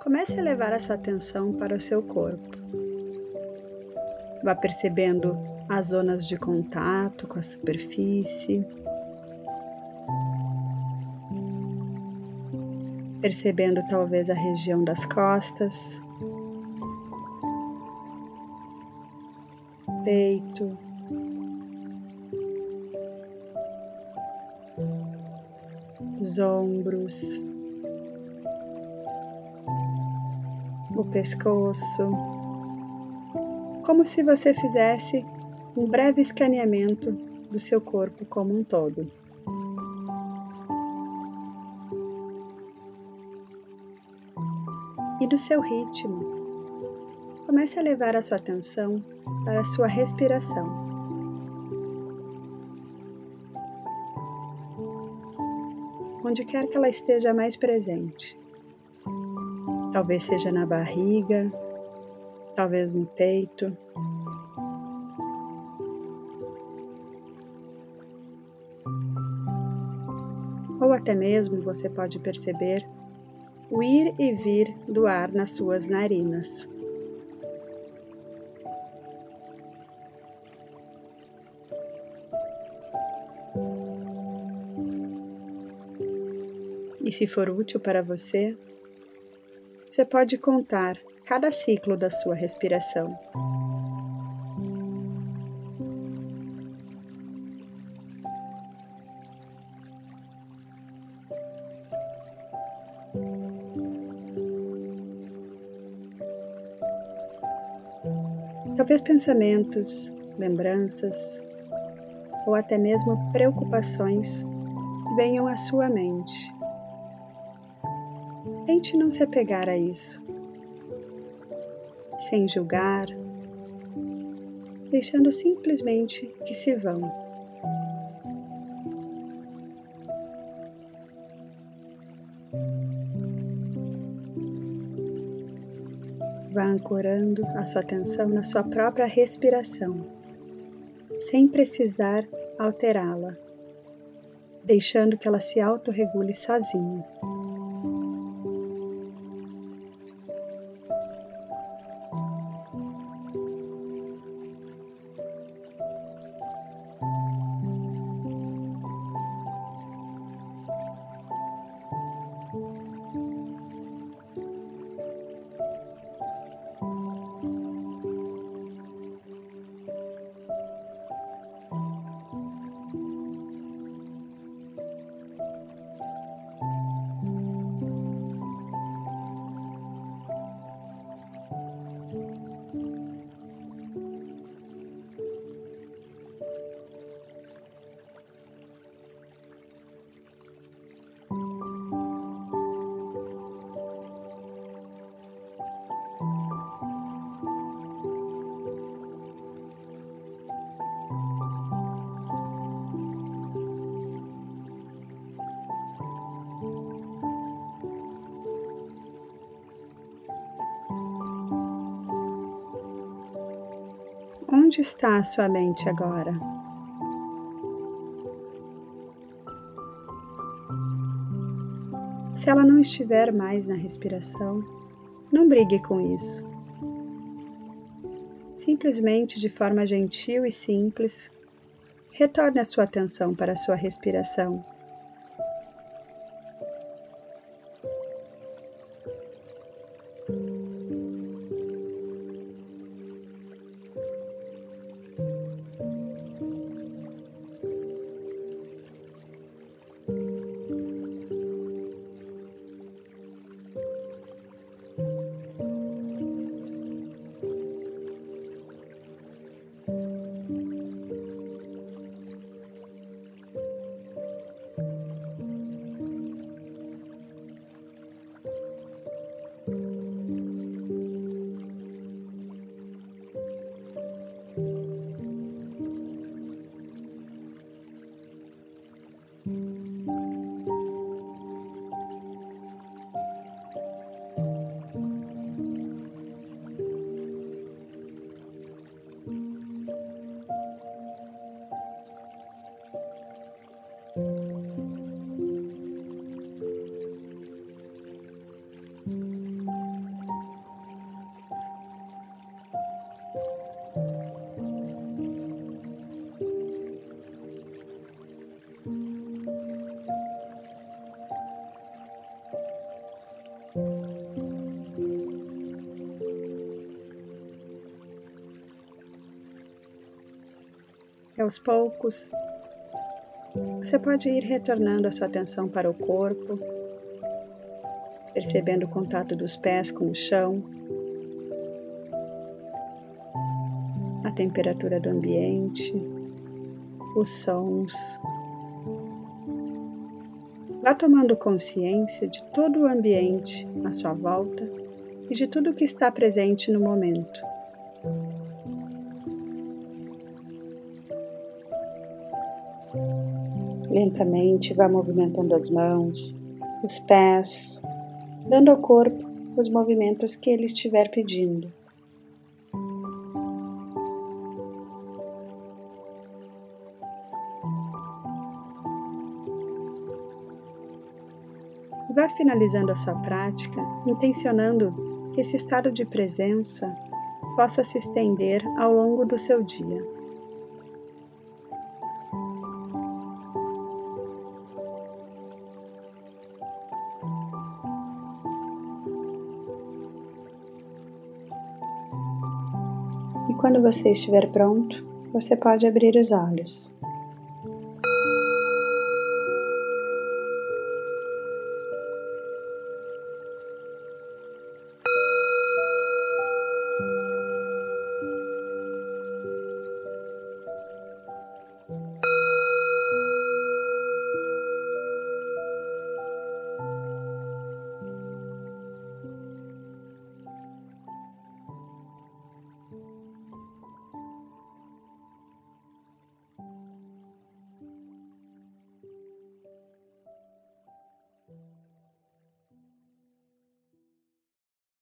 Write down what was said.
comece a levar a sua atenção para o seu corpo. Vá percebendo as zonas de contato com a superfície, percebendo talvez a região das costas, peito, os ombros, o pescoço, como se você fizesse um breve escaneamento do seu corpo como um todo. E no seu ritmo, comece a levar a sua atenção para a sua respiração. onde quer que ela esteja mais presente. Talvez seja na barriga, talvez no peito. Ou até mesmo você pode perceber o ir e vir do ar nas suas narinas. E se for útil para você, você pode contar cada ciclo da sua respiração. Talvez pensamentos, lembranças ou até mesmo preocupações venham à sua mente Tente não se apegar a isso, sem julgar, deixando simplesmente que se vão. Vá ancorando a sua atenção na sua própria respiração, sem precisar alterá-la, deixando que ela se autorregule sozinha. Onde está a sua mente agora? Se ela não estiver mais na respiração, não brigue com isso. Simplesmente de forma gentil e simples, retorne a sua atenção para a sua respiração. Aos poucos, você pode ir retornando a sua atenção para o corpo, percebendo o contato dos pés com o chão, a temperatura do ambiente, os sons. Vá tomando consciência de todo o ambiente à sua volta e de tudo que está presente no momento. Lentamente vá movimentando as mãos, os pés, dando ao corpo os movimentos que ele estiver pedindo. Vá finalizando a sua prática, intencionando que esse estado de presença possa se estender ao longo do seu dia. Quando você estiver pronto, você pode abrir os olhos.